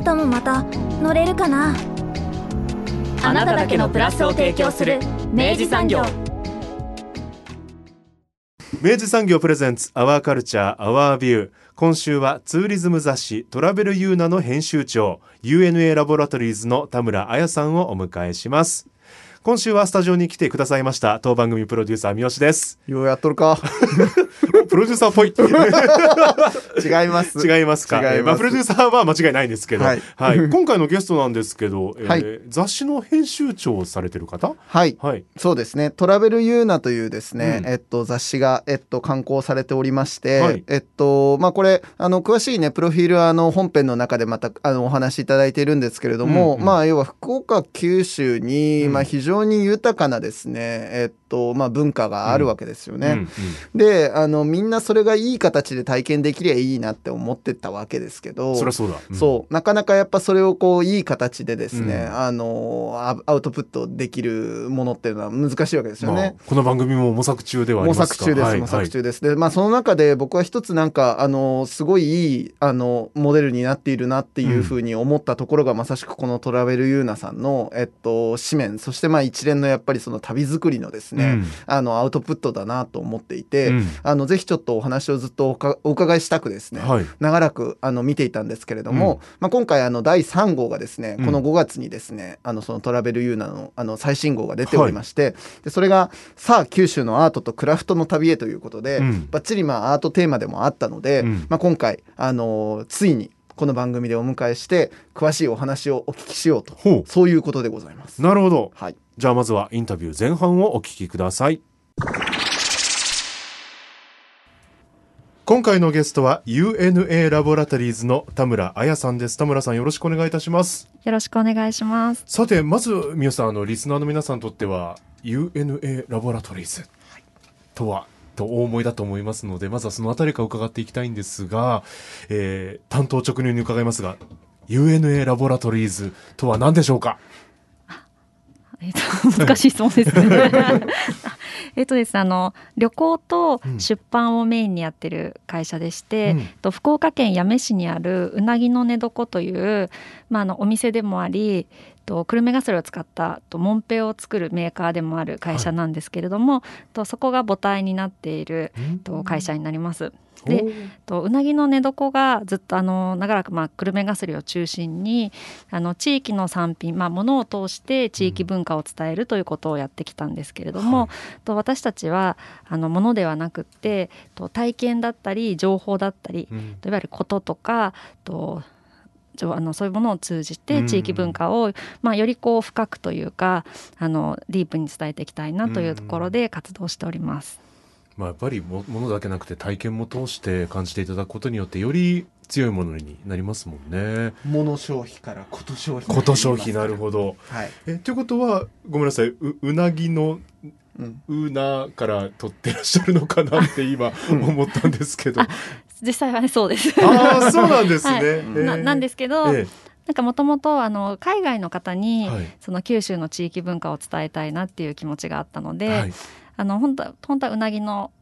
明日もまた乗れるかな？あなただけのプラスを提供する明治産業。明治産業プレゼンツアワーカルチャーアワービュー今週はツーリズム雑誌トラベルユーナの編集長 UNA ラボラトリーズの田村彩さんをお迎えします。今週はスタジオに来てくださいました当番組プロデューサー三好です。ようやっとるか。プロデューサーっぽい。違います。違いますか？違います。まあ、プロデューサーは間違いないんですけど、ははい。い 今回のゲストなんですけど、えーはい。雑誌の編集長をされてる方？はい。はい。そうですね。トラベルユーナというですね、うん。えっと雑誌がえっと刊行されておりまして、はい。えっとまあこれあの詳しいねプロフィールはあの本編の中でまたあのお話しいただいているんですけれども、うんうん。まあ要は福岡九州に、うん。まあ非常に豊かなですねえっとまあ文化があるわけですよね。であのみんなそれがいい形で体験できりゃいいなって思ってたわけですけどそりゃそうだ、うん。そう。なかなかやっぱそれをこういい形でですね、うん。あのアアウトプットできるものっていうのは難しいわけですよまあね。この番組も模索中ではあり模ますか？索中です、はい。模索中です。で、まあ、その中で僕は一つなんか、あの、すごいいい、あの、モデルになっているなっていうふうに思ったところが、まさしくこのトラベルユーナさんの、えっと、紙面、そしてまあ一連のやっぱりその旅作りのですね、うん。あの、アウトプットだなと思っていて、うん。あの、ぜひちょっとお話をずっとお伺いしたくですね、はい。長らくあの見ていたんですけれども、まあ、今回あの第3号がですね、うん。この5月にですねあのそのトラベルユーナのあの最新号が出ておりまして、でそれが「さあ九州のアートとクラフトの旅へ」ということで、うん。ばっちりまあアートテーマでもあったので、うん。まあ、今回あのついにこの番組でお迎えして詳しいお話をお聞きしようとほそういうことでございます。うなるほど。はいじゃあまずはインタビュー前半をお聞きください。今回のゲストは UNA ラボラトリーズの田村彩さんです。田村さんよろしくお願いいたします。よろしくお願いします。さてまず三好さんあのリスナーの皆さんにとっては UNA ラボラトリーズとはとお思いだと思いますのでまずはそのあたりから伺っていきたいんですが、えー担当直入に伺いますが UNA ラボラトリーズとは何でしょうか？えっと、難しい質問ですね。えっとですね、あの旅行と出版をメインにやってる会社でして、うんと福岡県八女市にあるうなぎの寝床という、まあ、あのお店でもあり、と久留米ガスルを使ったとモンペを作るメーカーでもある会社なんですけれども、とそこが母体になっていると会社になります。でとうなぎの寝床がずっとあの長らくまあ久留米ガスリを中心にあの地域の産品、まあ、物を通して地域文化を伝えるということをやってきたんですけれども、と私たちはあの物ではなくってと体験だったり情報だったり、うん。といわゆることとかとあのそういうものを通じうん。て地域文化を、まあ、よりこう深くというかあのディープに伝えていきたいなというところで活動しております。まあ、やっぱりもものだけなくて体験も通して感じていただくことによってより強いものになりますもんね。物消費からこと消費こと消費なるほど。はい、えということはごめんなさいううなぎのうん、うなから取ってらっしゃるのかなって今 うん思ったんですけど。あ 実際はねそうです。あーそうなんですね。はいえーななんですけど、えなんかもともとあの海外の方に、はいその九州の地域文化を伝えたいなっていう気持ちがあったので、はいあの本当は本当はうなぎの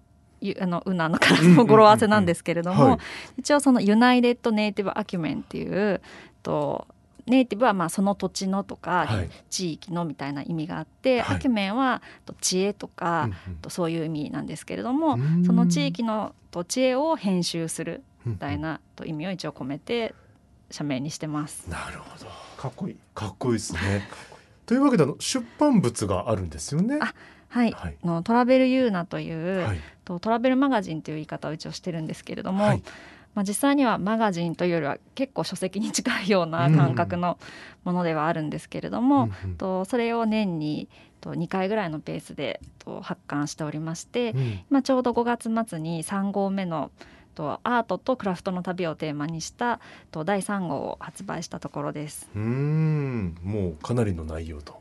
ゆあのうなのからの語呂合わせなんですけれども、はい一応その United Native Acumen っていうとネイティブはまあその土地のとか、はい地域のみたいな意味があって、はいアキュメンはと知恵とか、うんうんとそういう意味なんですけれども、うんその地域のと知恵を編集するみたいなと意味を一応込めて社名にしてます。なるほど。かっこいいかっこいいですね。というわけであの出版物があるんですよね。あはい、はい。あのトラベルユーナという、はい。とトラベルマガジンという言い方を一応してるんですけれども、はい。まあ、実際にはマガジンというよりは結構書籍に近いような感覚のものではあるんですけれども、うんうん。とそれを年にと2回ぐらいのペースでと発刊しておりまして、うん。まあ、ちょうど5月末に3号目のとアートとクラフトの旅をテーマにしたと第3号を発売したところです。うーん。もうかなりの内容と。は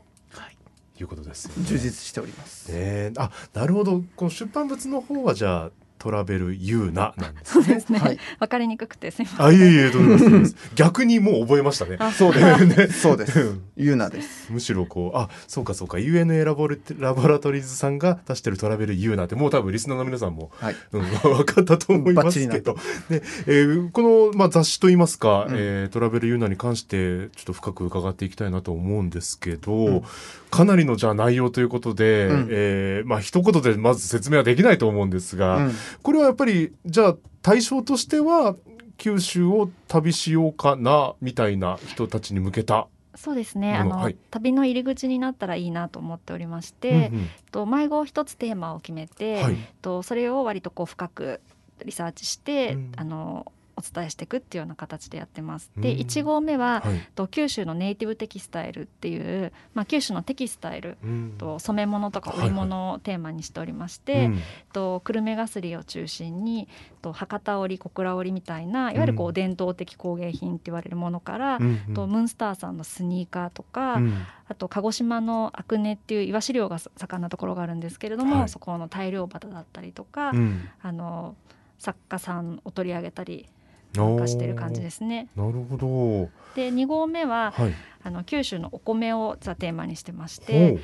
いいうことですよね。充実しております。ねあなるほどこの出版物の方はじゃあトラベルユーナなんですそうですね。わ、はいかりにくくてすみません。あいえいえどうもです逆にもう覚えましたね。あそうです。ねそうです。ユーナです。むしろこうあそうかそうか UNA ラボルラボラトリーズさんが出してるトラベルユーナってもう多分リスナーの皆さんも、はい。うん、分かったと思いますけど、でえーこの、まあ、雑誌といいますか、うんえートラベルユーナに関してちょっと深く伺っていきたいなと思うんですけど、んかなりのじゃあ内容ということで、うんえーまあ一言でまず説明はできないと思うんですが、うんこれはやっぱりじゃあ対象としては九州を旅しようかなみたいな人たちに向けた。そうですね。あの、はい旅の入り口になったらいいなと思っておりましうんて、うんと迷子一つテーマを決めて、はいとそれを割とこう深くリサーチして、うんあのお伝えしていくっていうような形でやってます。で、うん。1号目は、はい。と九州のネイティブテキスタイルっていう、まあ、九州のテキスタイルうん。と染め物とか織物をテーマにしておりまして、うん。と久留米がすりを中心にと博多織小倉織みたいないわゆるこう伝統的工芸品って言われるものから、うんうん。とムーンスターさんのスニーカーとか、うん。あと鹿児島の阿久根っていうイワシ漁が盛んなところがあるんですけれども、はい。そこの大漁旗だったりとか、うん。あの作家さんを取り上げたりなんかしてる感じですね。なるほど。で2号目ははい。あの九州のお米をザテーマにしてましほてう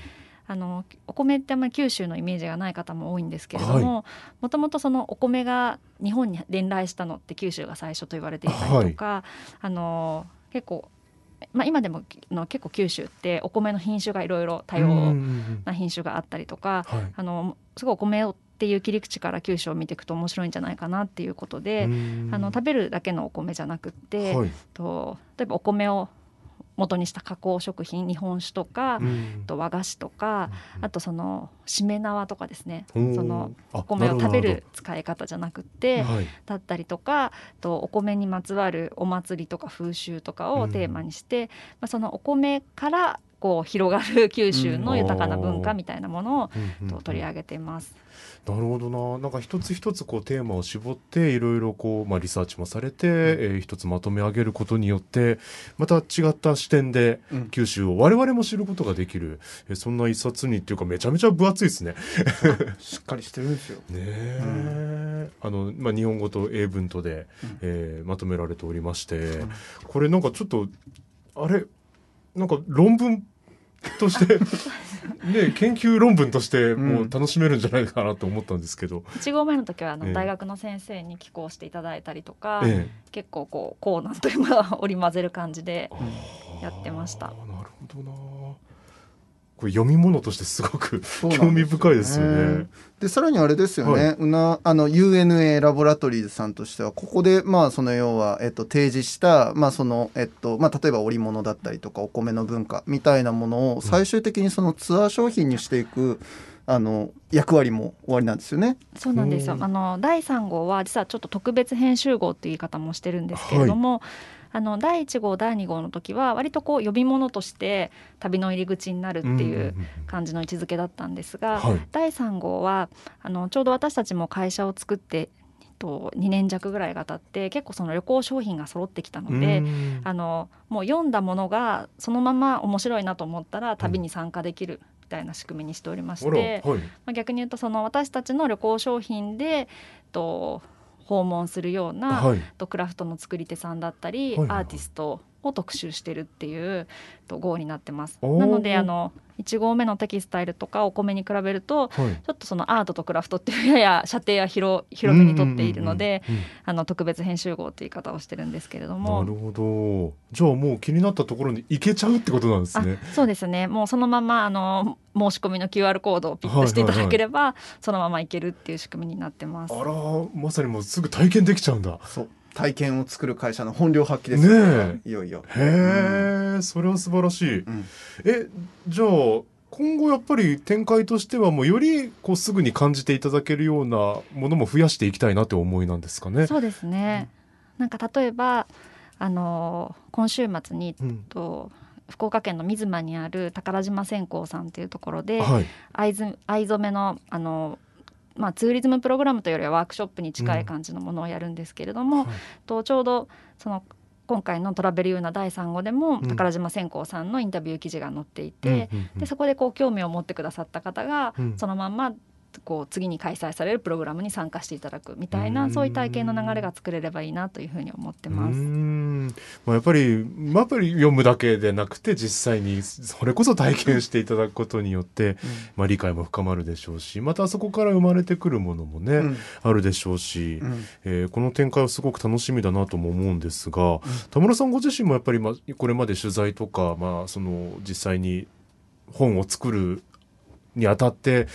あのお米ってあんまり九州のイメージがない方も多いんですけれどももともとそのお米が日本に伝来したのって九州が最初と言われていたりとか、あの結構、まあ、今でもの結構九州ってお米の品種がいろいろ多様な品種があったりとか、はい。あのすごいお米をっていう切り口から九州を見ていくと面白いんじゃないかなっていうことで、あの食べるだけのお米じゃなくって、はい。と例えばお米を元にした加工食品日本酒とか、うん。と和菓子とか、あとそのしめ縄とかですね。おー。そのあお米を食べなる使い方じゃなくてはい。だったりとかとお米にまつわるお祭りとか風習とかをテーマにして、まあ、そのお米からこう広がる九州の豊かな文化みたいなものを取り上げています。なるほどな。なんか一つ一つこうテーマを絞っていろいろこうまあリサーチもされて、えー一つまとめ上げることによってまた違った視点でうん。九州を我々も知ることができる、えーそんな一冊にっていうかめちゃめちゃ分厚いですね。しっかりしてるんですよ。ねえ、あのまあ日本語と英文とで、うん。えーまとめられておりまして、これなんかちょっとあれ？なんか論文 としてね研究論文としてもう楽しめるんじゃないかなと思ったんですけど、1号目の時はあのええ。大学の先生に寄稿していただいたりとか、え結構こうコーナーというのは織り交ぜる感じでえやってました。なるほどなこれ読み物としてすごく興味深いですよね。でさらにあれですよね、はいうなあの UNA ラボラトリーズさんとしてはここでまあその要は、えっと、提示した、まあそのえっとまあ、例えば織物だったりとかお米の文化みたいなものを最終的にそのツアー商品にしていく、あの役割も終わりなんですよね。そうなんですよう。んあの第3号は実はちょっと特別編集号っていう言い方もしてるんですけれども、あの第1号第2号の時は割とこう呼び物として旅の入り口になるっていう感じの位置づけだったんですが、はい。第3号はあのちょうど私たちも会社を作ってと2年弱ぐらいが経って結構その旅行商品が揃ってきたので、うん。あのもう読んだものがそのまま面白いなと思ったら旅に参加できるみたいな仕組みにしておりましあて、らはい。まあ、逆に言うとその私たちの旅行商品でと訪問するような、はい。とクラフトの作り手さんだったり、はいアーティストを特集してるっていうと号になってます。なのであの1号目のテキスタイルとかお米に比べるとはいちょっとそのアートとクラフトっていうやや射程は広広めにとっているので、あの特別編集号っていう言い方をしてるんですけれどうんもなるほどじゃあもう気になったところに行けちゃうってことなんですね。あそうですねもうそのままあの申し込みの QR コードをピッとしていただければ、そのままいけるっていう仕組みになってます。あらまさにもうすぐ体験できちゃうんだ。そう体験を作る会社の本領発揮ですよねいよいよ。へえ、それは素晴らしい。うんえじゃあ今後やっぱり展開としてはもうよりこうすぐに感じていただけるようなものも増やしていきたいなって思いなんですかね。そうですね。なんか例えばあの今週末にうんと福岡県の水間にある宝島線香さんっていうところではい。藍染めのあのまあ、ツーリズムプログラムというよりはワークショップに近い感じのものをやるんですけれども、はい。とちょうどその今回の「トラベルユーナ第3号」でもうん。宝島線香さんのインタビュー記事が載っていて、うんうんうん。でそこでこう興味を持ってくださった方が、うん。そのまんまこう次に開催されるプログラムに参加していただくみたいうん。なそういう体験の流れが作れればいいなというふうに思ってます。ん。まあ、やっぱり、まあ、やっぱり読むだけでなくて実際にそれこそ体験していただくことによって、まあ、理解も深まるでしょうしまたそこから生まれてくるものもね、うん。あるでしょうし、うん。えーこの展開はすごく楽しみだなとも思うんですが、田村さんご自身もやっぱり、まあ、これまで取材とか、まあ、その実際に本を作るにあたって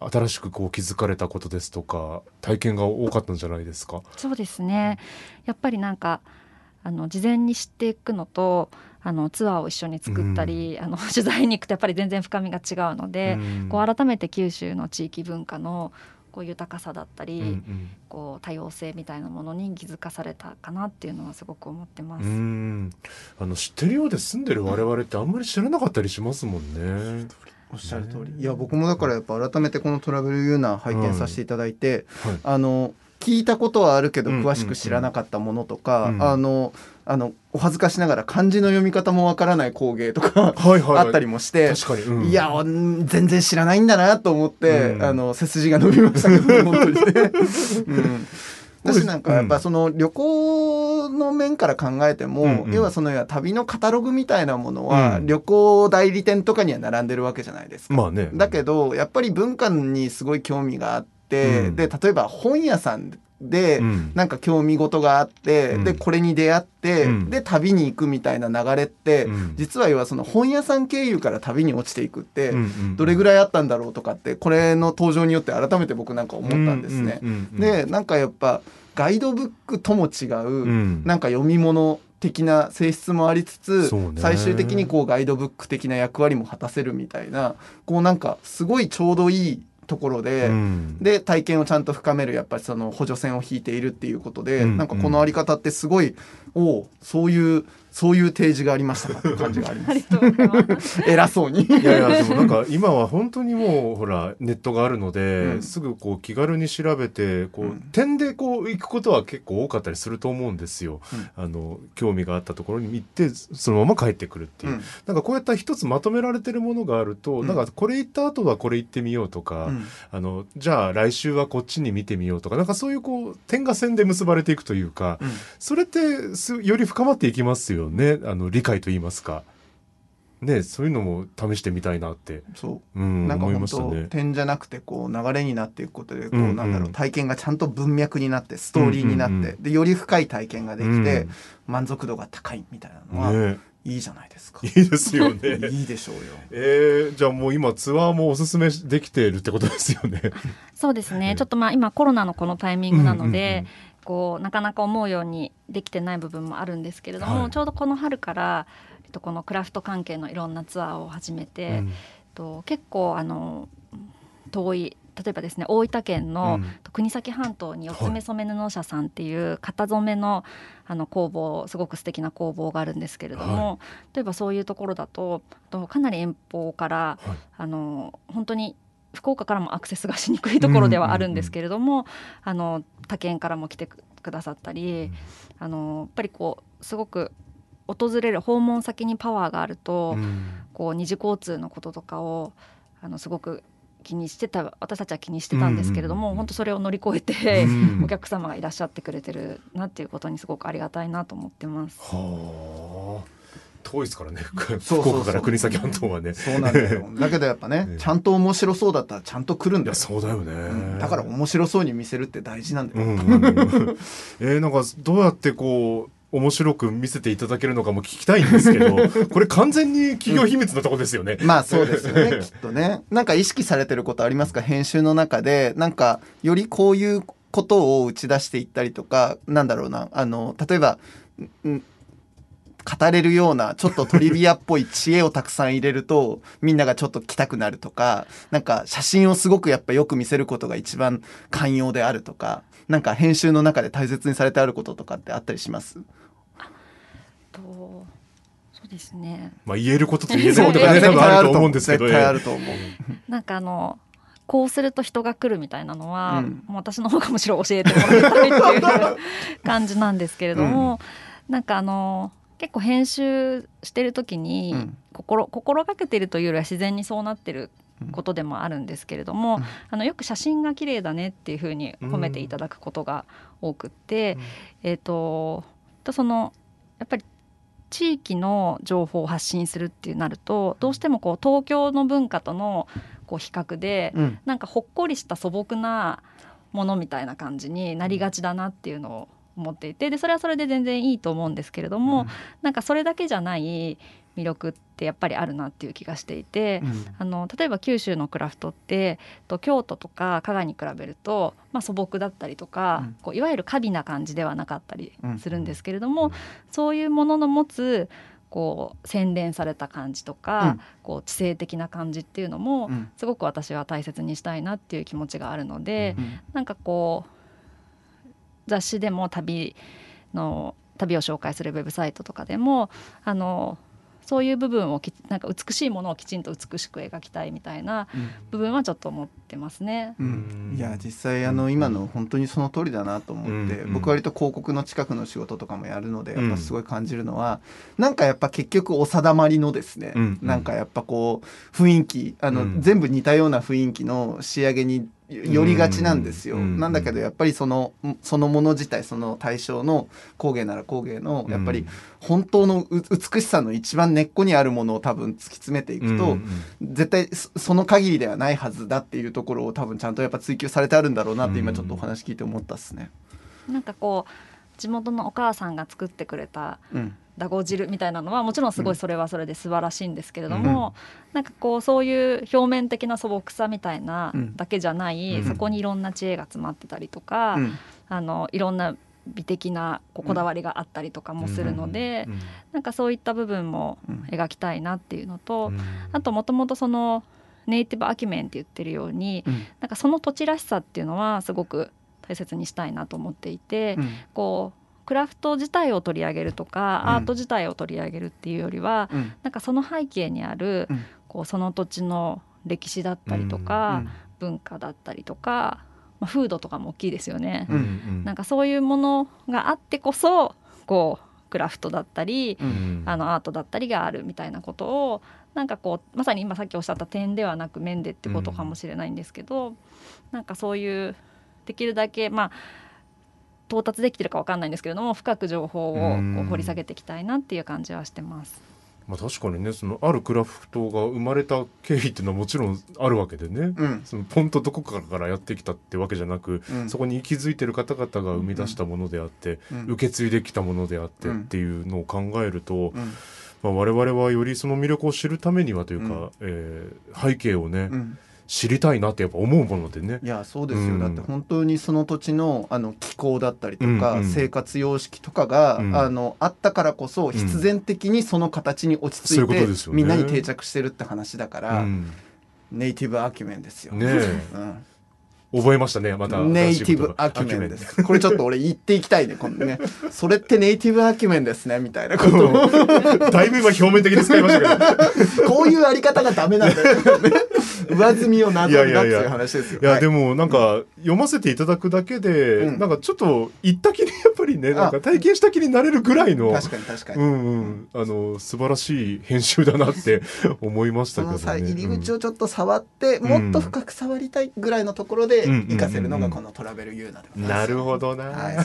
新しくこう気づかれたことですとか体験が多かったんじゃないですか？そうですねやっぱりなんかあの事前に知っていくのとあのツアーを一緒に作ったり、あの 取材に行くとやっぱり全然深みが違うので、うんこう改めて九州の地域文化のこう豊かさだったり、うんうんこう多様性みたいなものに気づかされたかなっていうのはすごく思ってます。うんあの知ってるようで住んでる我々ってあんまり知らなかったりしますもんね。おっしゃる通り。いや僕もだからやっぱ改めてこのトラベルユーナ拝見させていただいて、はい。あの聞いたことはあるけどうん詳しく知らなかったものとか、うん。あのあのお恥ずかしながら漢字の読み方もわからない工芸とかはいはい、あったりもして。確かに、うん。いやうん全然知らないんだなと思って、うん。あの背筋が伸びましたけど本当にね。うん私なんかやっぱその旅行の面から考えても、うんうん要はその旅のカタログみたいなものは、うん旅行代理店とかには並んでるわけじゃないですか。まあね。だけどやっぱり文化にすごい興味があって、うんで例えば本屋さんで、うん。なんか興味事があって、うん。でこれに出会って、うん。で旅に行くみたいな流れって、うん。実は要はその本屋さん経由から旅に落ちていくって、どれぐらいあったんだろうとかってこれの登場によって改めて僕なんか思ったんですね。でなんかやっぱガイドブックとも違う、うん。なんか読み物的な性質もありつつ、ね。最終的にこうガイドブック的な役割も果たせるみたいなこうなんかすごいちょうどいいところで、うん。で体験をちゃんと深めるやっぱりその補助線を引いているっていうことで、うん。なんかこのあり方ってすごい、おおそういうそういう提示がありましたかって感じがありますます。偉そうに。いやいやでもなんか今は本当にもうほらネットがあるので、うんすぐこう気軽に調べてこう、うん点でこう行くことは結構多かったりすると思うんですよ。あの興味があったところに行ってそのまま帰ってくるっていう。うんなんかこうやった一つまとめられてるものがあると、うんなんかこれ行った後はこれ行ってみようとか、うんあのじゃあ来週はこっちに見てみようとかなんかそういうこう点が線で結ばれていくというか、うんそれってすより深まっていきますよねあの理解といいますか。ねそういうのも試してみたいなって、そううん、思いなんか本当、ましたね。点じゃなくてこう流れになっていくことでこう、うんうんなんだろう体験がちゃんと文脈になってストーリーになって、うんうんうんでより深い体験ができて、うん満足度が高いみたいなのは、ねいいじゃないですか。いいですよね。いいでしょうよ。えー、じゃあもう今ツアーもおすすめできているってことですよね。そうですええね。ちょっとまあ今コロナのこのタイミングなので、うんうんうんこうなかなか思うようにできてない部分もあるんですけれども、はい。ちょうどこの春からえっとこのクラフト関係のいろんなツアーを始めて、えっと結構あの遠い例えばですね大分県のうん。国東半島に四つ目染め布社さんっていう型染めのあの工房すごく素敵な工房があるんですけれども、例えばそういうところだととかなり遠方から、はい。あの本当に福岡からもアクセスがしにくいところではあるんですけれども、あの他県からも来てくくださったり、あのやっぱりこうすごく訪れる訪問先にパワーがあると、うん。こう二次交通のこととかをあのすごく気にしてた私たちは気にしてたんですけれども、うんうんうん。本当それを乗り越えて、うん。お客様がいらっしゃってくれてるなっていうことにすごくありがたいなと思ってます。はあ遠いですからね福岡から国東半島はね。そうなんだよ。だけどやっぱね ええ、ちゃんと面白そうだったらちゃんと来るんだよ。そうだよね、うんだから面白そうに見せるって大事なんだよ。うんうんうん えー、なんかどうやってこう面白く見せていただけるのかも聞きたいんですけど これ完全に企業秘密のとこですよね。まあそうですよねきっとね。なんか意識されてることありますか？編集の中でなんかよりこういうことを打ち出していったりとかなんだろうなあの例えばん語れるようなちょっとトリビアっぽい知恵をたくさん入れるとみんながちょっと来たくなるとかなんか写真をすごくやっぱよく見せることが一番寛容であるとかなんか編集の中で大切にされてあることとかってあったりします？とそうですね。まあ言えることと言えないことがね多絶分あると思う。うんですけど絶対あると思う。なんかあのこうすると人が来るみたいなのは、うん。もう私の方がむしろ教えてもらいたいっていう感じなんですけれども、なんかあの結構編集してる時にうん。心,、心がけてるというよりは自然にそうなってることでもあるんですけれども、うん。あのよく写真が綺麗だねっていうふうに褒めていただくことが多くって、えっ、ととそのやっぱり地域の情報を発信するっていうなるとどうしてもこう東京の文化とのこう比較で、うん。なんかほっこりした素朴なものみたいな感じになりがちだなっていうのを思っていてでそれはそれで全然いいと思うんですけれども、なんかそれだけじゃない魅力ってやっぱりあるなっていう気がしていて。うん。あの例えば九州のクラフトってと京都とか加賀に比べると、まあ、素朴だったりとか、うん。こういわゆる過敏な感じではなかったりうん。するんですけれども、そういうものの持つこう洗練された感じとか、うん。こう知性的な感じっていうのも、うん。すごく私は大切にしたいなっていう気持ちがあるので、うん。なんかこう雑誌でも旅の旅を紹介するウェブサイトとかでもあのそういう部分をきなんか美しいものをきちんと美しく描きたいみたいな部分はちょっと思ってますね。うん。いや実際あの今の本当にその通りだなと思って、うん。僕割と広告の近くの仕事とかもやるのでうん。やっぱすごい感じるのは、なんかやっぱ結局お定まりのですね、うん。なんかやっぱこう雰囲気あの、うん。全部似たような雰囲気の仕上げに寄りがちなんですよ、うん。なんだけどやっぱりそのそのもの自体その対象の工芸なら工芸のやっぱり本当のう美しさの一番根っこにあるものを多分突き詰めていくと、うん。絶対そその限りではないはずだっていうところを多分ちゃんとやっぱ追求されてあるんだろうなって今ちょっとお話聞いて思ったっすね。なんかこう地元のお母さんが作ってくれたうん。だご汁みたいなのはもちろんすごいそれはそれで素晴らしいんですけれども、なんかこうそういう表面的な素朴さみたいなうん。だけじゃない、うん。そこにいろんな知恵が詰まってたりとか、うん。あのいろんな美的なこだわりがあったりとかもするので、うん。なんかそういった部分もうん。描きたいなっていうのと、うん。あともともとそのネイティブアキュメンって言ってるように、うん。なんかその土地らしさっていうのはすごく大切にしたいなと思っていて、うん。こうクラフト自体を取り上げるとか、うん。アート自体を取り上げるっていうよりは、うん。なんかその背景にある、うん。こうその土地の歴史だったりとか、文化だったりとか、まあ、風土とかも大きいですよね。うん。うん。なんかそういうものがあってこそこうクラフトだったり、うん。うんあのアートだったりがあるみたいなことをなんかこうまさに今さっきおっしゃった点ではなく面でってことかもしれないんですけど、なんかそういうできるだけまあ到達できてるかわかんないんですけれども深く情報を掘り下げていきたいなっていう感じはしてます。まあ確かにねそのあるクラフトが生まれた経緯っていうのはもちろんあるわけでね、うん。そのポンとどこかからやってきたってわけじゃなく、うん。そこに息づいてる方々が生み出したものであって、うん。受け継いできたものであってうん。っていうのを考えると、うん。まあ、我々はよりその魅力を知るためにはというか、うん。えー背景をね、うん知りたいなってやっぱ思うものでねい。やそうですよ、うんだって本当にその土地のあの気候だったりとか、うんうん生活様式とかが、うんあのあったからこそ必然的にその形に落ち着いて、ことですよねみんなに定着してるって話だから、うんネイティブアキュメンですよ。ね う覚えましたねまたネイティブアキュメンです。これちょっと俺言っていきたいね、このね。それってネイティブアキュメンですね、みたいなことを。だいぶ今表面的に使いましたけど こういうあり方がダメなんだよ、ね。上積みをなぞるなっていう話ですよ。いや、はいでもなんか読ませていただくだけで、うんなんかちょっと行った気にやっぱりねなんか体験した気になれるぐらいの確かに確かに。うんうんあの素晴らしい編集だなって思いましたそけどね。入り口を、をちょっと触って、んもっと深く触りたいぐらいのところでうん活かせるのがこのトラベルユーナでございます。なるほどな、はい。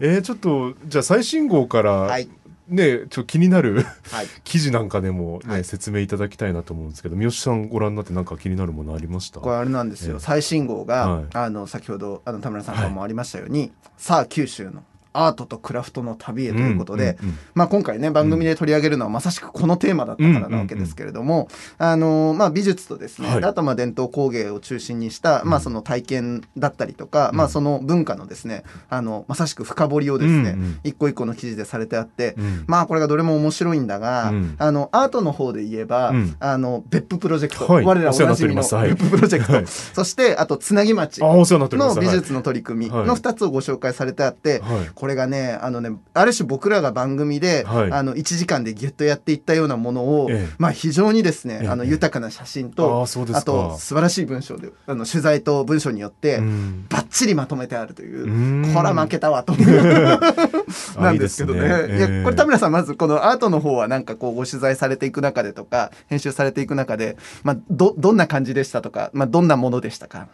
えーちょっとじゃあ最新号から、はい。ねちょっと気になるはい。記事なんかでも、ねはい。説明いただきたいなと思うんですけど三好さんご覧になってなんか気になるものありました？これあれなんですよ。ええ。最新号が、はい。あの、先ほど、あの、田村さんからもありましたように、さあ、九州のアートとクラフトの旅へということで、うんうんまあ、今回ね番組で取り上げるのはまさしくこのテーマだったからなわけですけれども、あのまあ、美術とですね、はい。であとまあ伝統工芸を中心にした、まあ、その体験だったりとか、まあ、その文化のですねあのまさしく深掘りをですね、うんうん。一個一個の記事でされてあって、うん。まあこれがどれも面白いんだが、うん。あのアートの方で言えば、うん。あの別府プロジェクト、はい。我らおななじみの別府プロジェクト、はい。そしてあとつなぎ町の美術の取り組みはいの2つをご紹介されてあって、はいここれがねあのねある種僕らが番組で、はい。あの1時間でギュッとやっていったようなものを、ええ。まあ非常にですね、ええ。あの豊かな写真あとーそうですか。と素晴らしい文章であの取材と文章によって、うん。バッチリまとめてあるという、うん。こら負けたわと なんですけどね。あいいねこれ田村さんまずこのアートの方はなんかこうご取材されていく中でとか編集されていく中で、まあ、どどんな感じでしたとか、まあ、どんなものでしたか？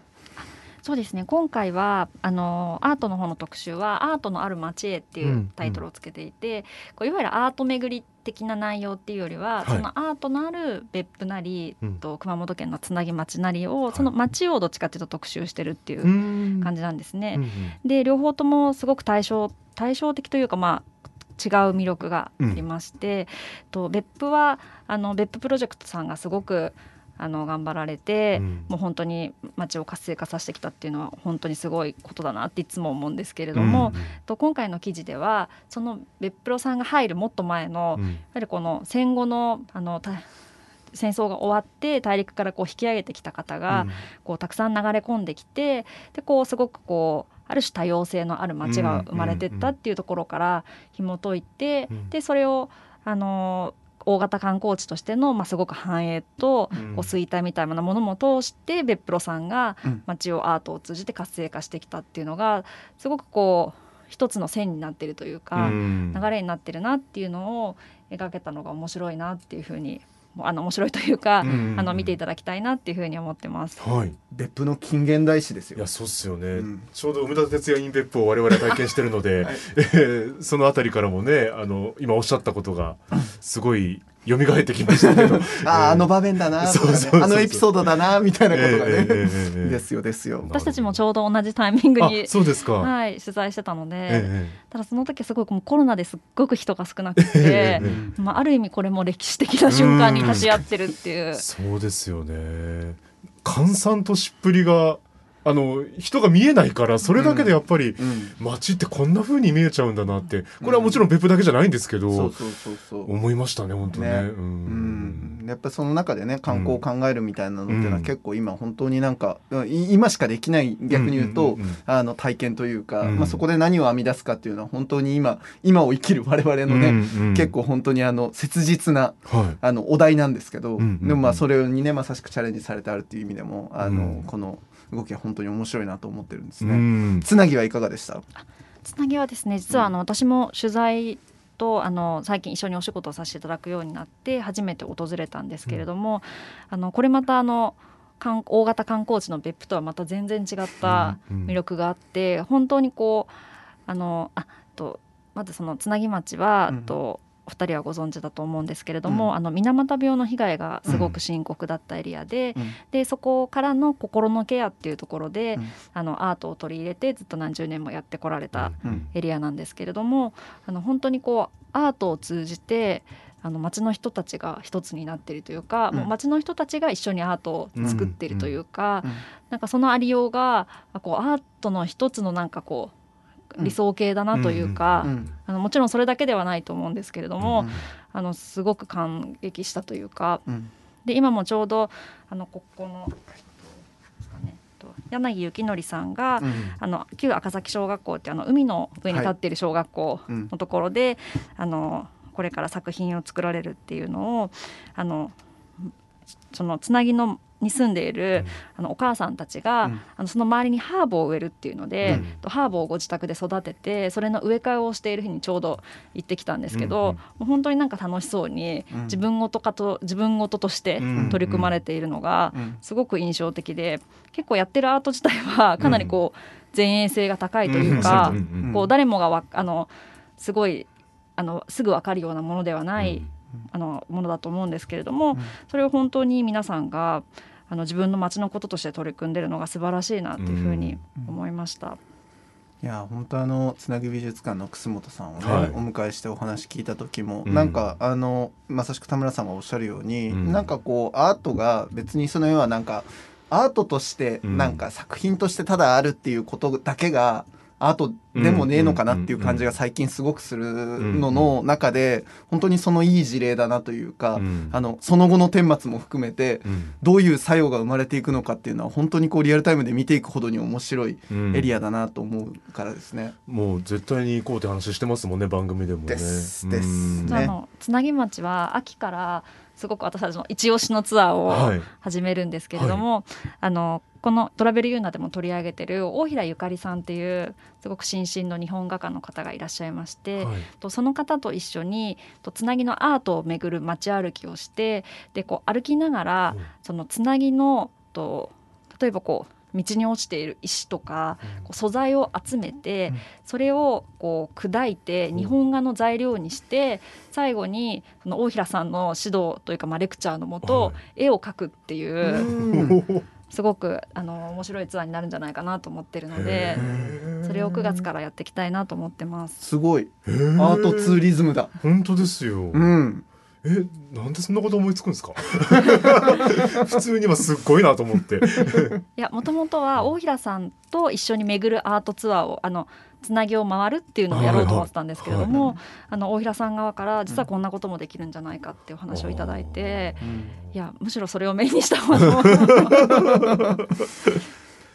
そうですね。今回はあのアートの方の特集は「アートのある街へ」っていうタイトルをつけていて、こういわゆるアート巡り的な内容っていうよりは、はい。そのアートのある別府なり、うん。と熊本県のつなぎ町なりをその街をどっちかっていうと特集してるっていううん。感じなんですね。で両方ともすごく対照対照的というかまあ違う魅力がありまして、と別府はあの別府プロジェクトさんがすごくあの頑張られて、うん。もう本当に街を活性化させてきたっていうのは本当にすごいことだなっていつも思うんですけれども、と今回の記事ではその別プロさんが入るもっと前の、うん。やはりこの戦後のあのた戦争が終わって大陸からこう引き上げてきた方が、こうたくさん流れ込んできてでこうすごくこうある種多様性のある街が生まれてったっていうところから紐解いて、うん。でそれをあの大型観光地としての、まあ、すごく繁栄と、うん。こう衰退みたいなものも通して別プロさんがうん。街をアートを通じて活性化してきたっていうのがすごくこう一つの線になってるというか、うん。流れになってるなっていうのを描けたのが面白いなっていうふうにあの面白いというか、うんあの見ていただきたいなっていうふうに思ってます。はい。別府の近現代史ですよ。いやそうっすよね、うん。ちょうど梅田哲也インベップを我々は体験してるので、はい。えーそのあたりからもねあの今おっしゃったことがすごい蘇ってきましたけど。あああの場面だな あのエピソードだなみたいなことがね、ですよですよ。私たちもちょうど同じタイミングあにそうですか、はい、取材してたので、ええただその時はすごくもうコロナですっごく人が少なくて、え。まあ、ある意味これも歴史的な瞬間に立ち会ってるっていう。そうですよね。閑散としっぷりがあの人が見えないからそれだけでやっぱり、うん。街ってこんな風に見えちゃうんだなって。これはもちろん別府だけじゃないんですけど、思いましたね本当ね。ね。ううん。ん、やっぱりその中でね観光を考えるみたいなのっていうのはうん。結構今本当になんか、今しかできない逆に言うと、あの体験というか、うん。まあ、そこで何を編み出すかっていうのは本当に今今を生きる我々のね、うんうん結構本当にあの切実なはい。あのお題なんですけど、うんうんうん。でもまあそれにねまさしくチャレンジされてあるっていう意味でもあの、うん。この動きは本当に面白いなと思ってるんですうね。ん。つなぎはいかがでした？つなぎはですね実はあの私も取材とあの最近一緒にお仕事をさせていただくようになって初めて訪れたんですけれども、あのこれまたあの観大型観光地の別府とはまた全然違ったうんうん。魅力があって、本当にこうあのあとまずそのつなぎ町は、うん。とお二人はご存知だと思うんですけれども、うん。あの水俣病の被害がすごく深刻だったエリアで,、うん。でそこからの心のケアっていうところで、うん。あのアートを取り入れてずっと何十年もやってこられたうん。エリアなんですけれどもあの本当にこうアートを通じてあの町の人たちが一つになっているというか、うん。もう町の人たちが一緒にアートを作っているというか、うん。なんかそのありようがあこうアートの一つのなんかこううん理想形だなというか、うんあのもちろんそれだけではないと思うんですけれども、うんあのすごく感激したというかうん。で今もちょうどあのここの、柳幸則さんが、うん。あの旧赤崎小学校ってあの海の上に立っている小学校うん。のところで、あのこれから作品を作られるっていうのをあのそのつなぎのに住んでいる、あのお母さんたちが、うん。あのその周りにハーブを植えるっていうので、うん。とハーブをご自宅で育ててそれの植え替えをしている日にちょうど行ってきたんですけど、うんうん。もう本当になんか楽しそうに、うん。自分ごとかと自分ごととしてうん。取り組まれているのが、うん。すごく印象的で結構やってるアート自体はかなりこう前衛性が高いというか、こう誰もがわあのすごいあのすぐ分かるようなものではない、あのものだと思うんですけれども、うん。それを本当に皆さんがあの自分の街のこととして取り組んでるのが素晴らしいなっていうふうに思いました。いや本当あのつなぎ美術館の楠本さんをね、はい。お迎えしてお話聞いた時も、うん。なんかあのまさしく田村さんがおっしゃるように、うん。なんかこうアートが別にその要はなんかアートとしてうんなん。か作品としてただあるっていうことだけがアートでもねえのかなっていう感じが最近すごくするのの中で本当にそのいい事例だなというか、うん。あのその後の顛末も含めてうん。どういう作用が生まれていくのかっていうのは本当にこうリアルタイムで見ていくほどに面白いうん。エリアだなと思うからですね。もう絶対に行こうって話してますもんね番組でもね。です。ですうん。ねあのつなぎ町は秋からすごく私たちの一押しのツアーをはい。始めるんですけれども、あのこのトラベルユーナでも取り上げてる大平ゆかりさんっていうすごく新進の日本画家の方がいらっしゃいまして、はい。とその方と一緒にとつなぎのアートを巡る街歩きをしてでこう歩きながらうんそのつなぎのと例えばこう道に落ちている石とかこう素材を集めて、うんそれをこう砕いてうん日本画の材料にして最後にその大平さんの指導というかまあレクチャーのもと、はい絵を描くっていううん すごくあの面白いツアーになるんじゃないかなと思ってるのでそれを9月からやっていきたいなと思ってます。すごいアートツーリズムだ。本当ですよ。うん。えなんでそんなこと思いつくんですか？普通にはすっごいなと思って。いやもともとは大平さんと一緒に巡るアートツアーをあのつなぎを回るっていうのをやろうと思ってたんですけれども、あの大平さん側から実はこんなこともできるんじゃないかっていう話をいただいて、いやむしろそれをメインにしたものを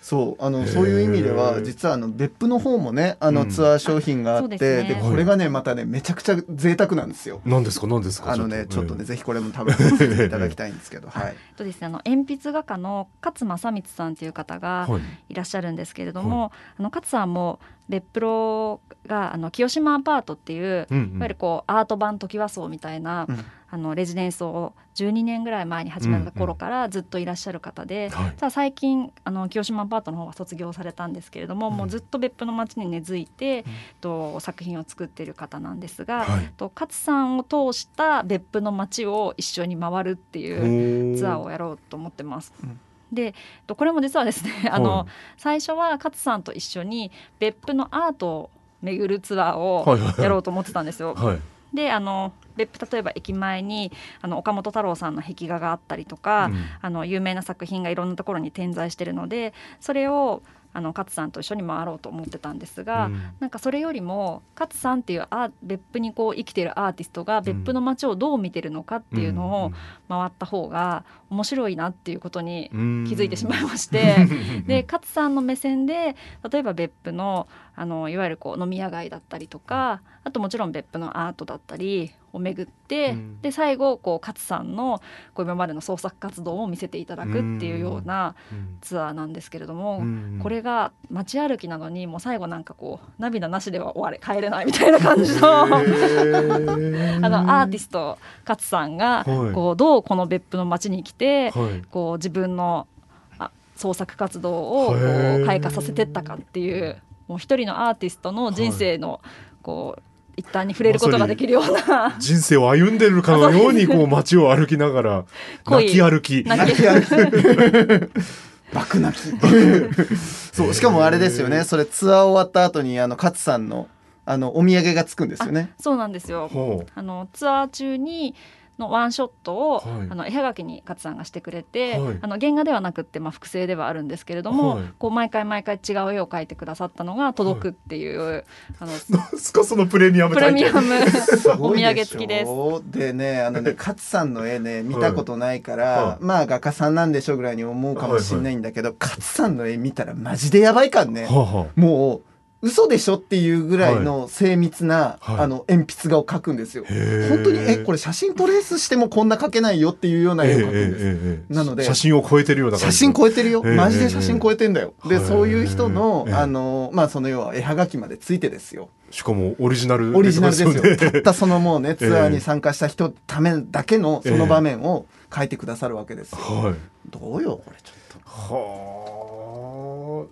そうあのそういう意味では実はあの別府の方もねあうん。のツアー商品があって、そうですね。でこれがねまたねめちゃくちゃ贅沢なんですよ。何ですか？何ですか？あのねちょっと。ね、うん。ぜひこれも食べていただきたいんですけど、はい。とですねあの鉛筆画家の勝正光さんという方がはい。いらっしゃるんですけれども、あの勝さんも別プロがあの清島アパートっていう、うんうん。いわゆるこうアート版トキワ荘みたいな、うんあのレジデンスを12年ぐらい前に始めた頃からずっといらっしゃる方で、はい。ただ最近あの清島アパートの方は卒業されたんですけれども、うんもうずっと別府の街に根付いて、と作品を作っている方なんですが、はい。と勝さんを通した別府の街を一緒に回るっていうツアーをやろうと思ってます。うん。でとこれも実はですねあの、はい最初は勝さんと一緒に別府のアートを巡るツアーをやろうと思ってたんですよ。はい。であの別府例えば駅前にあの岡本太郎さんの壁画があったりとか、うん。あの有名な作品がいろんなところに点在してるのでそれをあの勝さんと一緒に回ろうと思ってたんですが、うん。なんかそれよりも勝さんっていうアー別府にこう生きてるアーティストが別府の街をどう見てるのかっていうのを回った方が面白いなっていうことにうん。気づいてしまいまして、で勝さんの目線で例えば別府のあのいわゆるこう飲み屋街だったりとかあともちろん別府のアートだったりを巡って、うん。で最後こう勝さんのこう今までの創作活動を見せていただくっていうようなうん。ツアーなんですけれども、うん。これが街歩きなのにもう最後なんかこう涙なしでは終われ帰れないみたいな感じの。あのアーティスト勝さんがはい。こうどうこの別府の街に来てはい。こう自分のあ創作活動をこう開花させてったかっていうもう一人のアーティストの人生のこう一端に触れることができるような。人生を歩んでるかのようにこう街を歩きながら 恋泣き歩き。泣き歩き。爆泣き。そうしかもあれですよね。それツアー終わった後にあの勝さんのあのお土産がつくんですよね。そうなんですよ。あのツアー中にのワンショットを、はい。あの絵はがきに勝さんがしてくれて、はい。あの原画ではなくって、まあ、複製ではあるんですけれども、はい。こう毎回毎回違う絵を描いてくださったのが届くっていう、あのなんすかそのプレミアムプレミアムすお土ごいでしょ産付きです。でねあのね勝さんの絵ね見たことないから、はい。まあ画家さんなんでしょうぐらいに思うかもしれないんだけど、勝さんの絵見たらマジでやばいかんね、はあはもう嘘でしょっていうぐらいの精密な、はい。あの鉛筆画を描くんですよ。本当にえこれ写真トレースしてもこんな描けないよっていうような絵を描くんです。なので写真を超えてるような感写じ真超えてるよ、ええマジで写真超えてんだよ、でええそういう人の、ええ。あのまあその要は絵はがきまでついてですよ。しかもオリジナルオリジナルですよ。ね たったそのもうねツアーええに参加した人ためだけのその場面を書いてくださるわけですよ、はい。どうよこれちょっと。はあ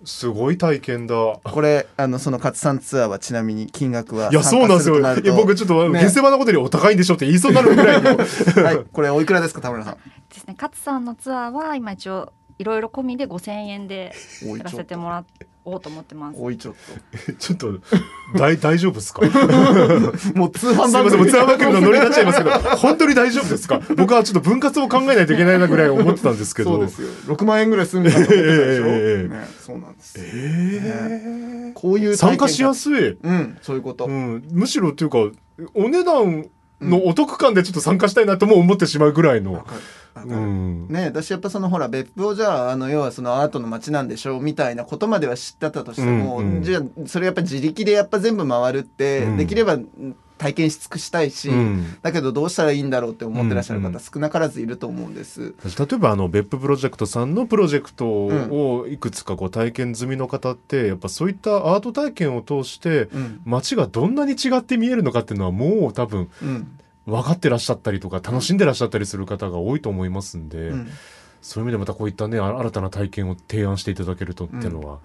すごい体験だ。これあのその勝さんツアーはちなみに金額はいやそうなんですよ。いや僕ちょっとね。下世話なことよりお高いんでしょって言いそうになるぐらいの。はい。これおいくらですか田村さん？ですね。勝さんのツアーは今一応いろいろ込みで5000円でやらせてもらおうと思ってます。おいちょっちょっと 大大丈夫ですか？と もう通販番組。すみません、もうツアー番組のノリになっちゃいますけど、本当に大丈夫ですか？僕はちょっと分割を考えないといけないなぐらい思ってたんですけど。そうですよ。6万円ぐらいするんだと思ってたでしょ、ええええね、そうなんです。えこういう参加しやすい、うんそういうこと、うん、むしろっていうかお値段のお得感でちょっと参加したいなとも思ってしまうぐらいの、わかる。わかうる。ん。ね私やっぱそのほら別府をじゃああの要はそのアートの街なんでしょうみたいなことまでは知ってたとしても、うんうん。じゃあそれやっぱ自力でやっぱ全部回るって、うん。できれば体験し尽くしたいし、うん。だけどどうしたらいいんだろうって思ってらっしゃるうんうん。方少なからずいると思うんです。例えばあの別府プロジェクトさんのプロジェクトをいくつかこう体験済みの方ってやっぱそういったアート体験を通してうん。街がどんなに違って見えるのかっていうのはもう多分うん分かってらっしゃったりとか楽しんでらっしゃったりする方が多いと思いますんで、うん。そういう意味でまたこういったねあ新たな体験を提案していただけるとっていうのは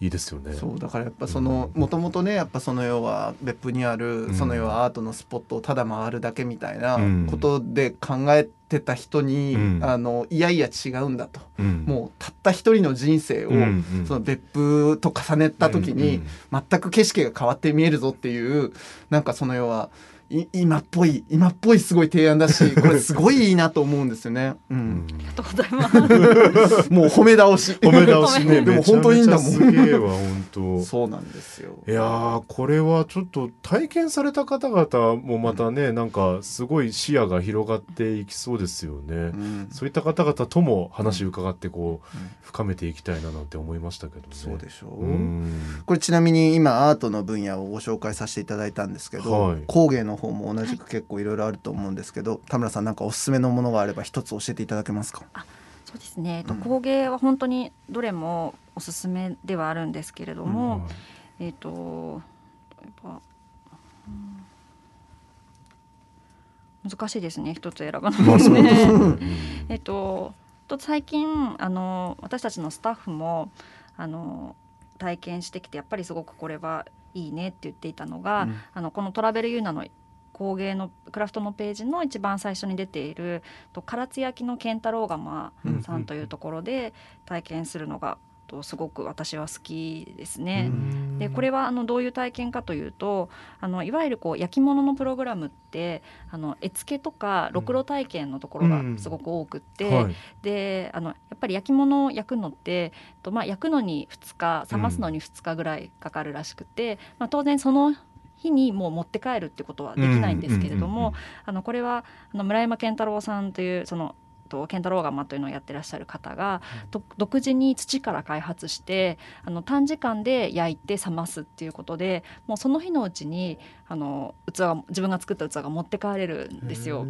いいですよね。そうだからやっぱそのもともとねやっぱその要は別府にある、ん。その要はアートのスポットをただ回るだけみたいなうん。ことで考えてた人に、うん。あのいやいや違うんだと、うん。もうたった一人の人生を、うんうんその別府と重ねた時に、うん全く景色が変わって見えるぞっていうなんかその要はい今っぽい今っぽいすごい提案だし これすごいいいなと思うんですよね。う、うんんありがとうございます。もう褒め倒し 褒め直しね でも本当にいいんだもんすげえわ本当。そうなんですよ。いやーこれはちょっと体験された方々もまたね、なんかすごい視野が広がっていきそうですよね。うんそういった方々とも話伺ってこう、うん深めていきたいななんて思いましたけどね。そうでしょう、うんこれちなみに今アートの分野をご紹介させていただいたんですけど、はい工芸の方も同じく結構いろいろあると思うんですけど、田村さんなんかおすすめのものがあれば一つ教えていただけますか？そうですね。えっと工芸は本当にどれもおすすめではあるんですけれども、えっ、と例えば、うん難しいですね。一つ選ばなね。ね。えっとと最近あの私たちのスタッフもあの体験してきてやっぱりすごくこれはいいねって言っていたのが、うんあのこのトラベルユーナの工芸のクラフトのページの一番最初に出ていると唐津焼の健太郎窯さんというところで体験するのがとすごく私は好きですね。でこれはあのどういう体験かというとあのいわゆるこう焼き物のプログラムってあの絵付けとかろくろ体験のところがすごく多くって、はい。であのやっぱり焼き物を焼くのってと、まあ、焼くのに2日冷ますのに2日ぐらいかかるらしくて、まあ、当然その日にもう持って帰るってことはできないんですけれども、あのこれはあの村山健太郎さんというそのと健太郎窯というのをやってらっしゃる方が、と独自に土から開発してあの短時間で焼いて冷ますっていうことでもうその日のうちにあの器が自分が作った器が持って帰れるんですよ。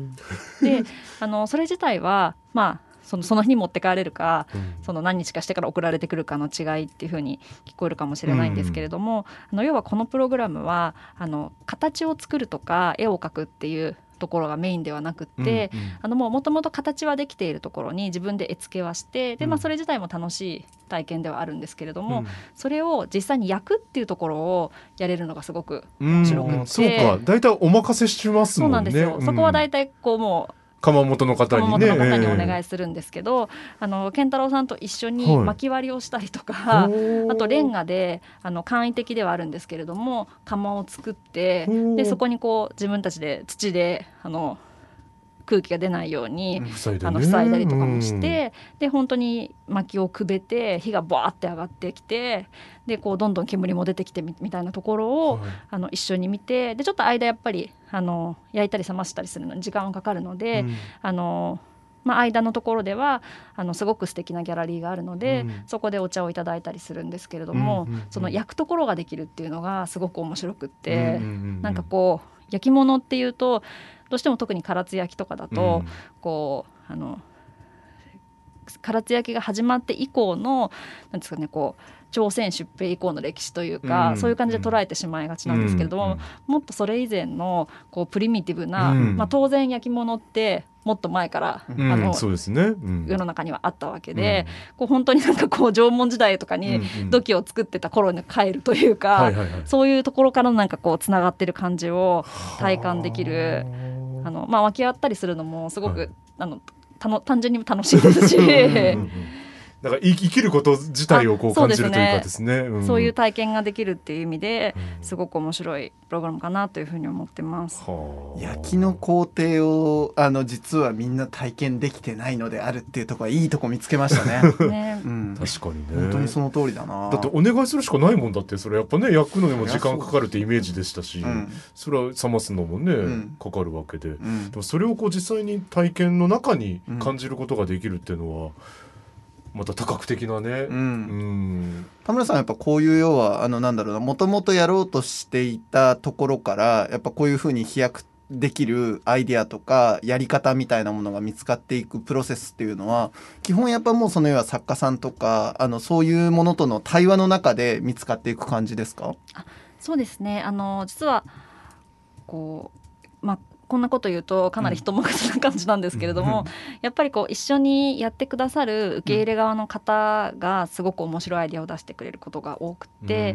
であのそれ自体はまあそのその日に持って帰れるかうん。その何日かしてから送られてくるかの違いっていうふうに聞こえるかもしれないんですけれども、あの要はこのプログラムはあの形を作るとか絵を描くっていうところがメインではなくって、うんうん。あのもうもともと形はできているところに自分で絵付けはしてで、まあ、うん。それ自体も楽しい体験ではあるんですけれども、うん。それを実際に焼くっていうところをやれるのがすごく面白くって。そうか。大体お任せしますそうもねなんんですよ、そこは大体体こうもう窯元の方窯に。ね元の方におえ。願いするんですけど、あの健太郎さんと一緒にはい。薪割りをしたりとえか、おーあとレンガであの簡易的ではあるんですけれども窯を作ってでそこにこう自分たちで土であの空気が出ないように、あの塞いだりとかもして、で本当に薪をくべて火がバーって上がってきてでこうどんどん煙も出てきてみみたいなところうんを、はい。あの一緒に見てでちょっと間やっぱりあの焼いたり冷ましたりするのに時間はかかるので、うん。あのまあ、間のところではあのすごく素敵なギャラリーがあるので、うん。そこでお茶をいただいたりするんですけれども、うんうんうん。その焼くところができるっていうのがすごく面白くって、うんうんうんなんかこう焼き物っていうとどうしても特に唐津焼きとかだと、うん。こうあの唐津焼きが始まって以降のなんですかねこう朝鮮出兵以降の歴史というか、うん。そういう感じで捉えてしまいがちなんですけれども、うん。うん。もっとそれ以前のこうプリミティブな、うん。まあ、当然焼き物ってもっと前から、うん。あのそうですね、うん。世の中にはあったわけで、こう本当になんかこう縄文時代とかに土器を作ってた頃に帰るというか、そういうところからなんかこうつながってる感じを体感できるあ。の、まあ、湧き合ったりするのもすごごく、はい。あの単純にも楽しいですし。うんうんうんだから生き生きること自体をこう感じるというかですね。ん。そういう体験ができるっていう意味でうん。すごく面白いプログラムかなというふうに思ってます。はあ。焼きの工程をあの実はみんな体験できてないのであるっていうところはいいとこ見つけましたね。ね。う、ん、確かにね。本当にその通りだな。だってお願いするしかないもんだってそれやっぱね焼くのにも時間かかるってイメージでしたし、うん。それは冷ますのもね、ん。かかるわけで、うん。でもそれをこう実際に体験の中に感じることができるっていうのは、また多角的なね、ううん。ん田村さんはやっぱこういう要はあのなんだろうなもともとやろうとしていたところからやっぱこういうふうに飛躍できるアイデアとかやり方みたいなものが見つかっていくプロセスっていうのは基本やっぱもうその要は作家さんとかあのそういうものとの対話の中で見つかっていく感じですか？そうですね。あの実はこうまあこんなこと言うとかなり人任せな感じなんですけれども、やっぱりこう一緒にやってくださる受け入れ側の方がすごく面白いアイデアを出してくれることが多くて、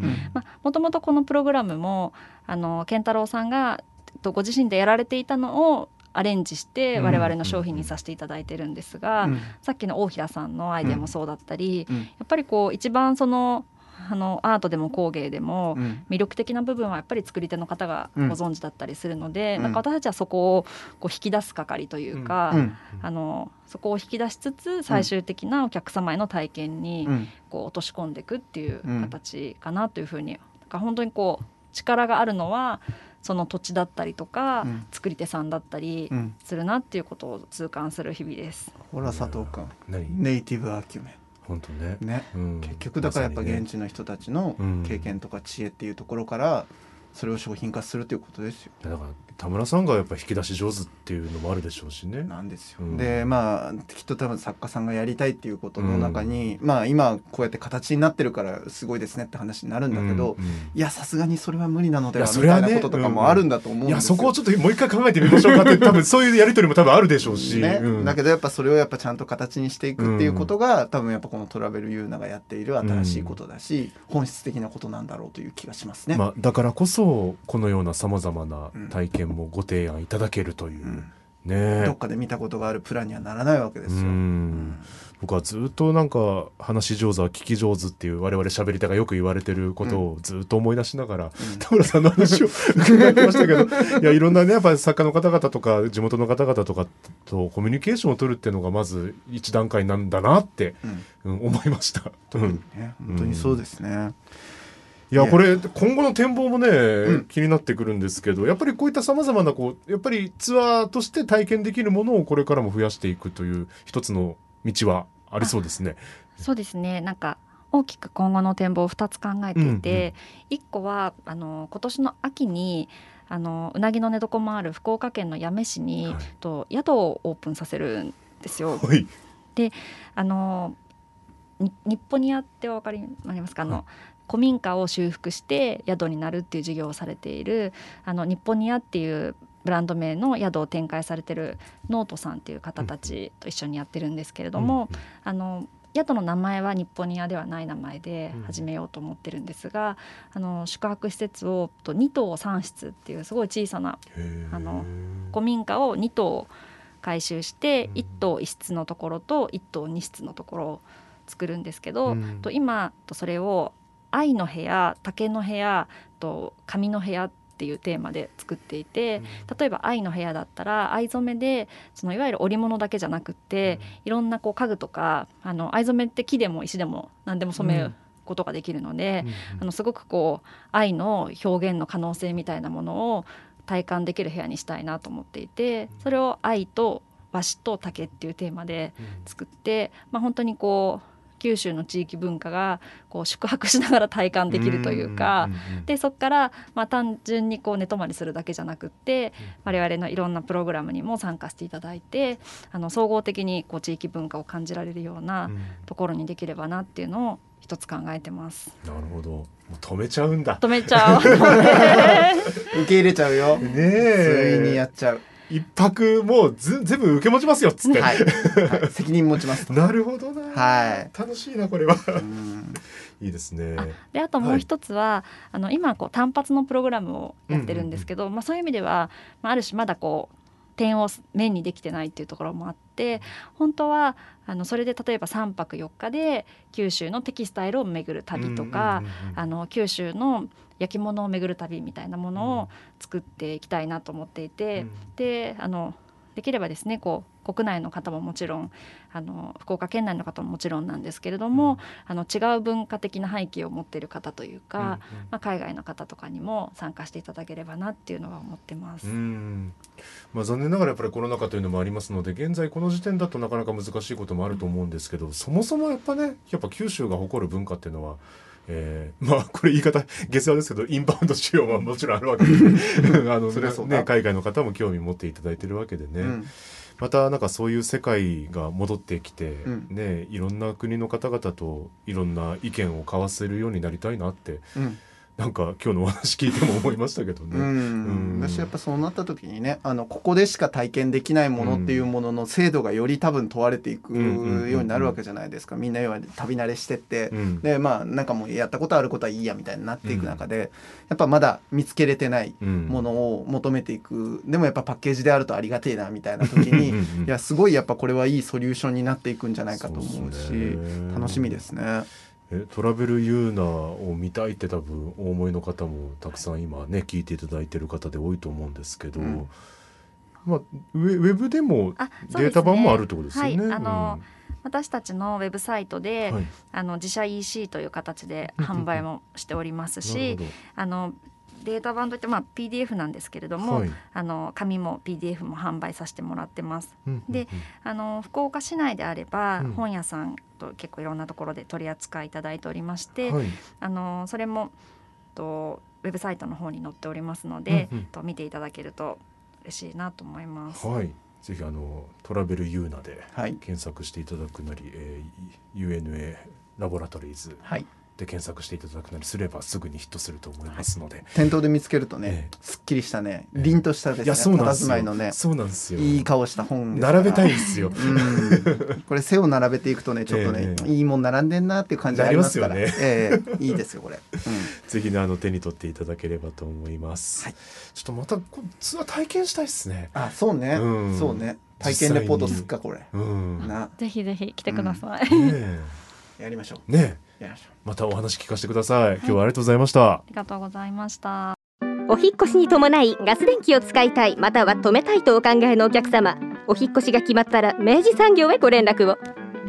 もともとこのプログラムもあの健太郎さんがとご自身でやられていたのをアレンジしてうん。我々の商品にさせていただいてるんですが、うん。さっきの大平さんのアイデアもそうだったり、うん。やっぱりこう一番そのあのアートでも工芸でもうん。魅力的な部分はやっぱり作り手の方がご存知だったりするので、うん。なんか私たちはそこをこう引き出す係というか、うん。あのそこを引き出しつつ最終的なお客様への体験にうん。こう落とし込んでいくっていううん形かなというふうに、だから本当にこう力があるのはその土地だったりとか、うん。作り手さんだったりうん。するなっていうことを痛感する日々です。ほら佐藤君。何？ネイティブアキュメ本当ね。ンね。うん。結局だからやっぱ現地の人たちのうん。経験とか知恵っていうところからそれを商品化するということですよ。だから田村さんがやっぱ引き出し上手っていうのもあるでしょうしね。なんですよ、うん。でまあきっと多分作家さんがやりたいっていうことの中に、まあ今こうやって形になってるからすごいですねって話になるんだけど、うんうん。いやさすがにそれは無理なのではいみたいなこととかもあるんだと思うんですよ。いやそこをちょっともう一回考えてみましょうかって多分そういうやり取りも多分あるでしょうし、ね。うん。だけどやっぱそれをやっぱちゃんと形にしていくっていうことが、多分やっぱこのトラベルユーナがやっている新しいことだし、本質的なことなんだろうという気がしますね。まあ、だからこそこのようなさまざまな体験もご提案いただけるという、うん。ね。どっかで見たことがあるプランにはならないわけですよ。うん。僕はずっとなんか話し上手は聞き上手っていう我々喋り手がよく言われてることをずっと思い出しながら、田村さんの話を伺ってましたけどいやいろんなねやっぱり作家の方々とか地元の方々とかとコミュニケーションを取るっていうのがまず一段階なんだなって、うん。うん思いました。うんね、本当にそうですね。いやこれ今後の展望もね、ん。気になってくるんですけどやっぱりこういったさまざまなこうやっぱりツアーとして体験できるものをこれからも増やしていくという一つの道はありそうですね。そうですね。なんか大きく今後の展望を2つ考えていて、1個はあの今年の秋にあのうなぎの寝床もある福岡県の八女市に、はい。と宿をオープンさせるんですよ。はい、あのに日本にあってお分かりになりますか？あの、はい古民家を修復して宿になるっていう事業をされているあの日本にあっていうブランド名の宿を展開されてるノートさんっていう方たちと一緒にやってるんですけれども、あの宿の名前は日本に屋ではない名前でうん。始めようと思ってるんですが、あの宿泊施設をと2棟3室っていうすごい小さなあの古民家を2棟改修して1棟1室のところと1棟2室のところを作るんですけど、うん。と今とそれを愛の部屋竹の部屋と紙の部屋っていうテーマで作っていて、例えば愛の部屋だったら藍染めでそのいわゆる織物だけじゃなくって、いろんなこう家具とかあの藍染めって木でも石でも何でも染めることができるので、あのすごくこう愛の表現の可能性みたいなものを体感できる部屋にしたいなと思っていてそれを愛と和紙と竹っていうテーマで作って、まあ、本当にこう九州の地域文化がこう宿泊しながら体感できるというか。でそこから、まあ、単純にこう寝泊まりするだけじゃなくって我々のいろんなプログラムにも参加していただいてあの総合的にこう地域文化を感じられるようなところにできればなっていうのを一つ考えてます。なるほどもう止めちゃうんだ。止めちゃう 受け入れちゃうよ。ねついえにやっちゃう。一泊もうず全部受け持ちますよっつって、はい。はい責任持ちます。なるほどな、はい。楽しいなこれは。うん。いいですね。であともう一つは、あの今こう単発のプログラムをやってるんですけど、まあ、そういう意味では、まあ、ある種まだこう点を面にできてないっていうところもあって本当はあのそれで例えば3泊4日で九州のテキスタイルを巡る旅とか、あの九州の焼き物を巡る旅みたいなものを作っていきたいなと思っていて、であのできればですねこう国内の方ももちろんあの福岡県内の方ももちろんなんですけれども、うん、あの違う文化的な背景を持っている方というか、うんうん、まあ、海外の方とかにも参加していただければなっていうのは思ってます。まあ、残念ながらやっぱりコロナ禍というのもありますので現在この時点だとなかなか難しいこともあると思うんですけど、そもそもやっぱねやっぱ九州が誇る文化っていうのはえー、まあこれ言い方下世話ですけどインバウンド需要はもちろんあるわけで。あのね、海外の方も興味持っていただいてるわけでね、うん、またなんかそういう世界が戻ってきて、うん、ねいろんな国の方々といろんな意見を交わせるようになりたいなって、うんなんか今日のお話聞いても思いましたけどね。うん、私やっぱそうなった時にねあのここでしか体験できないものっていうものの精度がより多分問われていくようになるわけじゃないですか、みんな要は旅慣れしてって、うん、でまあなんかもうやったことあることはいいやみたいになっていく中で、やっぱまだ見つけれてないものを求めていく、でもやっぱパッケージであるとありがてえなみたいな時にいやすごいやっぱこれはいいソリューションになっていくんじゃないかと思うし楽しみですね。えトラベルユーナを見たいって多分お思いの方もたくさん今ね聞いていただいてる方で多いと思うんですけど、うん、まあ、ウェブでもデータ版もあるってことですよね。ねはい、あの、うん、私たちのウェブサイトで、はい、あの自社 EC という形で販売もしておりますし あのデータ版といって、まあ、PDF なんですけれども、はい、あの紙も PDF も販売させてもらってます。うんうんうん、であの福岡市内であれば、うん、本屋さんと結構いろんなところで取り扱いいただいておりまして、はい、あのそれもとウェブサイトの方に載っておりますので、うんうん、と見ていただけると嬉しいなと思います。はい。ぜひあのトラベルユーナで検索していただくなり、はい、えー、UNA ラボラトリーズ、はい、で検索していただくなりすればすぐにヒットすると思いますので、はい、店頭で見つけるとね、えー、すっきりしたね。凛としたですね、いやそうなんですよ。ね。そうなんですよ。いい顔した本並べたいんですよ、これ背を並べていくとねちょっとね、えー、いいもん並んでんなっていう感じありますから。ね、えー、いいですよこれ、うん、ぜひねあの手に取っていただければと思います、はい、ちょっとまたツアー体験したいですね。あそうね、うん、そうね。体験レポートすっかこれ、うん、な。ぜひぜひ来てください、ねやりましょう。ねまたお話聞かせてください、今日はありがとうございました。ありがとうございました。お引越しに伴いガス電気を使いたいまたは止めたいとお考えのお客様。お引越しが決まったら明治産業へご連絡を。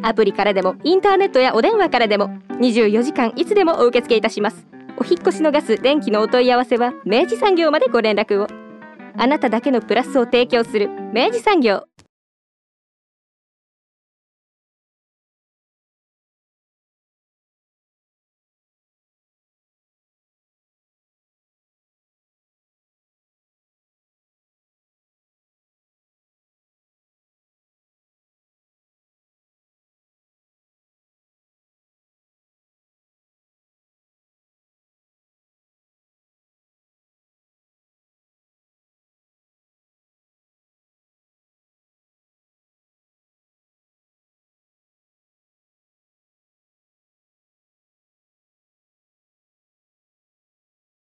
アプリからでもインターネットやお電話からでも24時間いつでもお受け付けいたします。お引越しのガス電気のお問い合わせは明治産業までご連絡を。あなただけのプラスを提供する明治産業